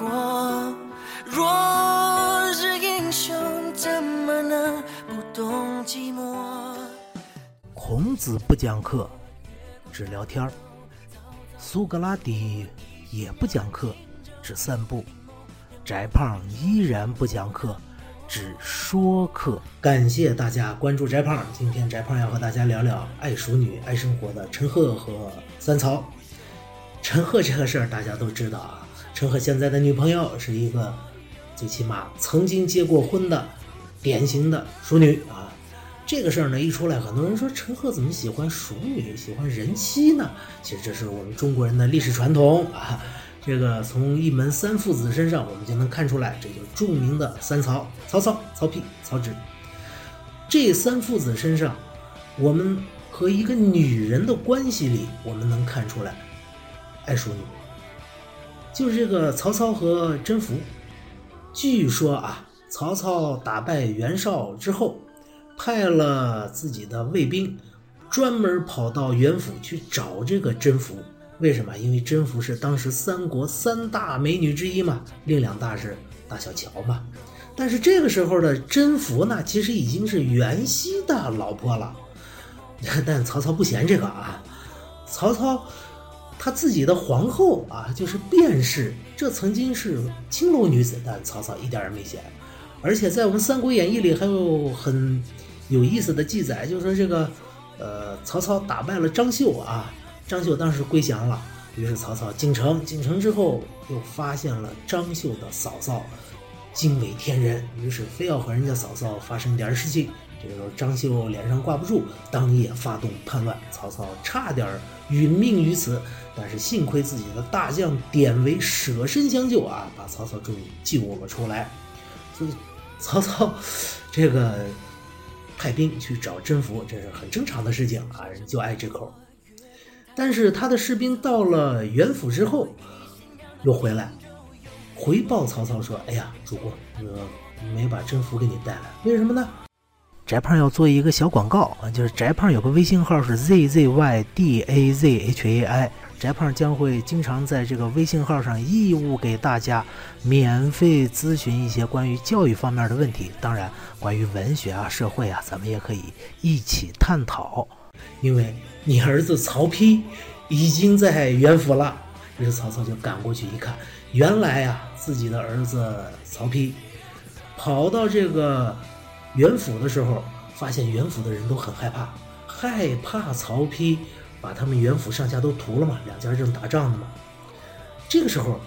过。若是英雄，怎么能不懂寂寞？孔子不讲课，只聊天儿；苏格拉底也不讲课，只散步；翟胖依然不讲课，只说课。感谢大家关注翟胖，今天翟胖要和大家聊聊爱淑女、爱生活的陈赫和三曹。陈赫这个事儿大家都知道啊，陈赫现在的女朋友是一个最起码曾经结过婚的典型的淑女啊。这个事儿呢一出来，很多人说陈赫怎么喜欢熟女、喜欢人妻呢？其实这是我们中国人的历史传统啊。这个从一门三父子身上，我们就能看出来，这就著名的三曹：曹操、曹丕、曹植。这三父子身上，我们和一个女人的关系里，我们能看出来爱淑女。就是这个曹操和甄宓，据说啊，曹操打败袁绍之后。派了自己的卫兵，专门跑到袁府去找这个甄宓。为什么？因为甄宓是当时三国三大美女之一嘛，另两大是大小乔嘛。但是这个时候的甄宓呢，其实已经是袁熙的老婆了。但曹操不嫌这个啊，曹操他自己的皇后啊，就是卞氏，这曾经是青楼女子，但曹操一点也没嫌。而且在我们《三国演义》里还有很。有意思的记载，就是说这个，呃，曹操打败了张绣啊，张绣当时归降了，于是曹操进城，进城之后又发现了张绣的嫂嫂惊为天人，于是非要和人家嫂嫂发生点事情。这个时候张绣脸上挂不住，当夜发动叛乱，曹操差点殒命于此，但是幸亏自己的大将典韦舍身相救啊，把曹操终于救了出来。所以曹操这个。派兵去找甄宓，这是很正常的事情啊，人就爱这口。但是他的士兵到了袁府之后，又回来回报曹操说：“哎呀，主公，我没把甄宓给你带来，为什么呢？”翟胖要做一个小广告啊，就是翟胖有个微信号是 z z y d a z h a i。翟胖将会经常在这个微信号上义务给大家免费咨询一些关于教育方面的问题，当然，关于文学啊、社会啊，咱们也可以一起探讨。因为你儿子曹丕已经在袁府了，于是曹操就赶过去一看，原来呀，自己的儿子曹丕跑到这个袁府的时候，发现袁府的人都很害怕，害怕曹丕。把他们袁府上下都屠了嘛，两家正打仗呢嘛。这个时候，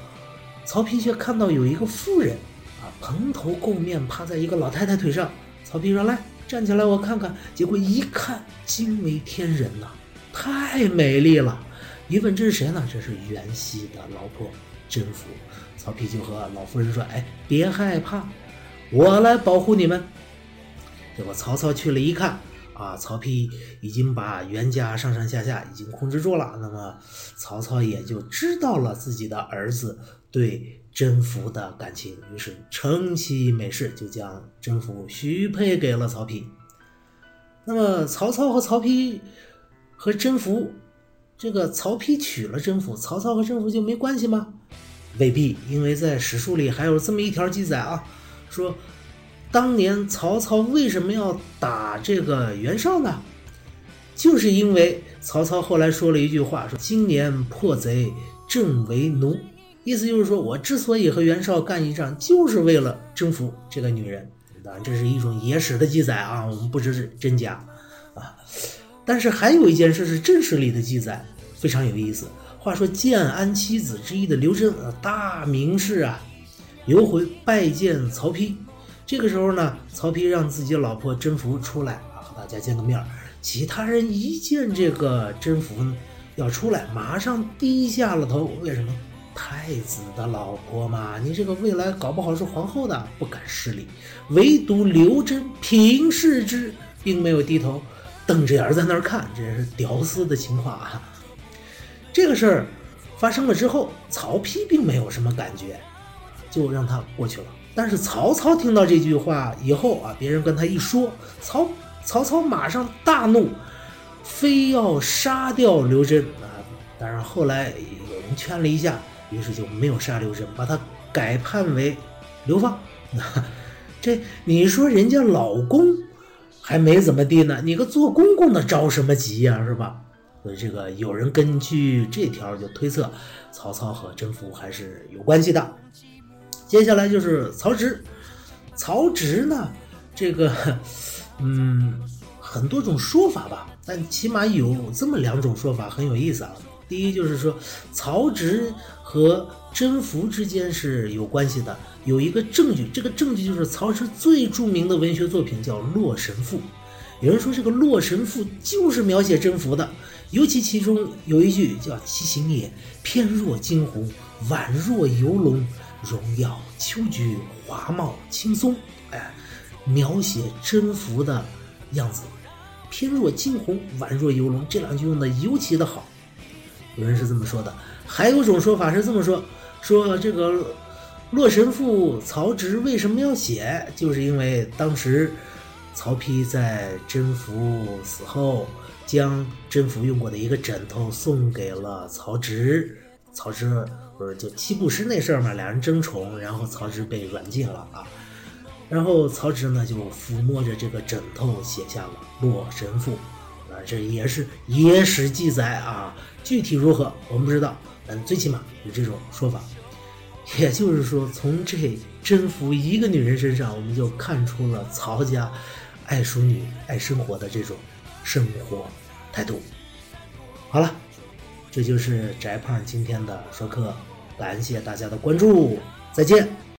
曹丕却看到有一个妇人啊，蓬头垢面，趴在一个老太太腿上。曹丕说：“来，站起来，我看看。”结果一看，惊为天人呐，太美丽了。一问这是谁呢？这是袁熙的老婆甄宓。曹丕就和老夫人说：“哎，别害怕，我来保护你们。”结果曹操去了一看。啊，曹丕已经把袁家上上下下已经控制住了，那么曹操也就知道了自己的儿子对甄宓的感情，于是成其美事，就将甄宓许配给了曹丕。那么曹操和曹丕和甄宓，这个曹丕娶了甄宓，曹操和甄宓就没关系吗？未必，因为在史书里还有这么一条记载啊，说。当年曹操为什么要打这个袁绍呢？就是因为曹操后来说了一句话，说今年破贼正为奴，意思就是说我之所以和袁绍干一仗，就是为了征服这个女人。当然，这是一种野史的记载啊，我们不知是真假啊。但是还有一件事是正史里的记载，非常有意思。话说建安七子之一的刘桢，大名士啊，有回拜见曹丕。这个时候呢，曹丕让自己老婆甄宓出来啊，和大家见个面其他人一见这个甄宓要出来，马上低下了头。为什么？太子的老婆嘛，你这个未来搞不好是皇后的，不敢失礼。唯独刘桢平视之，并没有低头，瞪着眼在那儿看，这是屌丝的情况啊。这个事儿发生了之后，曹丕并没有什么感觉，就让他过去了。但是曹操听到这句话以后啊，别人跟他一说，曹曹操马上大怒，非要杀掉刘桢啊。当然后来有人劝了一下，于是就没有杀刘桢，把他改判为流放。这你说人家老公还没怎么地呢，你个做公公的着什么急呀，是吧？所以这个有人根据这条就推测，曹操和甄宓还是有关系的。接下来就是曹植，曹植呢，这个嗯很多种说法吧，但起码有这么两种说法很有意思啊。第一就是说，曹植和甄宓之间是有关系的，有一个证据，这个证据就是曹植最著名的文学作品叫《洛神赋》。有人说这个《洛神赋》就是描写甄宓的，尤其其中有一句叫“其形也，翩若惊鸿，宛若游龙，荣耀秋菊，华茂青松”，哎，描写甄宓的样子，翩若惊鸿，宛若游龙，这两句用的尤其的好。有人是这么说的，还有种说法是这么说：说这个《洛神赋》，曹植为什么要写？就是因为当时曹丕在甄宓死后，将甄宓用过的一个枕头送给了曹植。曹植不是就七步诗那事儿嘛，俩人争宠，然后曹植被软禁了啊。然后曹植呢就抚摸着这个枕头，写下了《洛神赋》。啊，这也是野史记载啊，具体如何我们不知道，但最起码有这种说法。也就是说，从这征服一个女人身上，我们就看出了曹家爱淑女、爱生活的这种生活态度。好了，这就是翟胖今天的说课，感谢大家的关注，再见。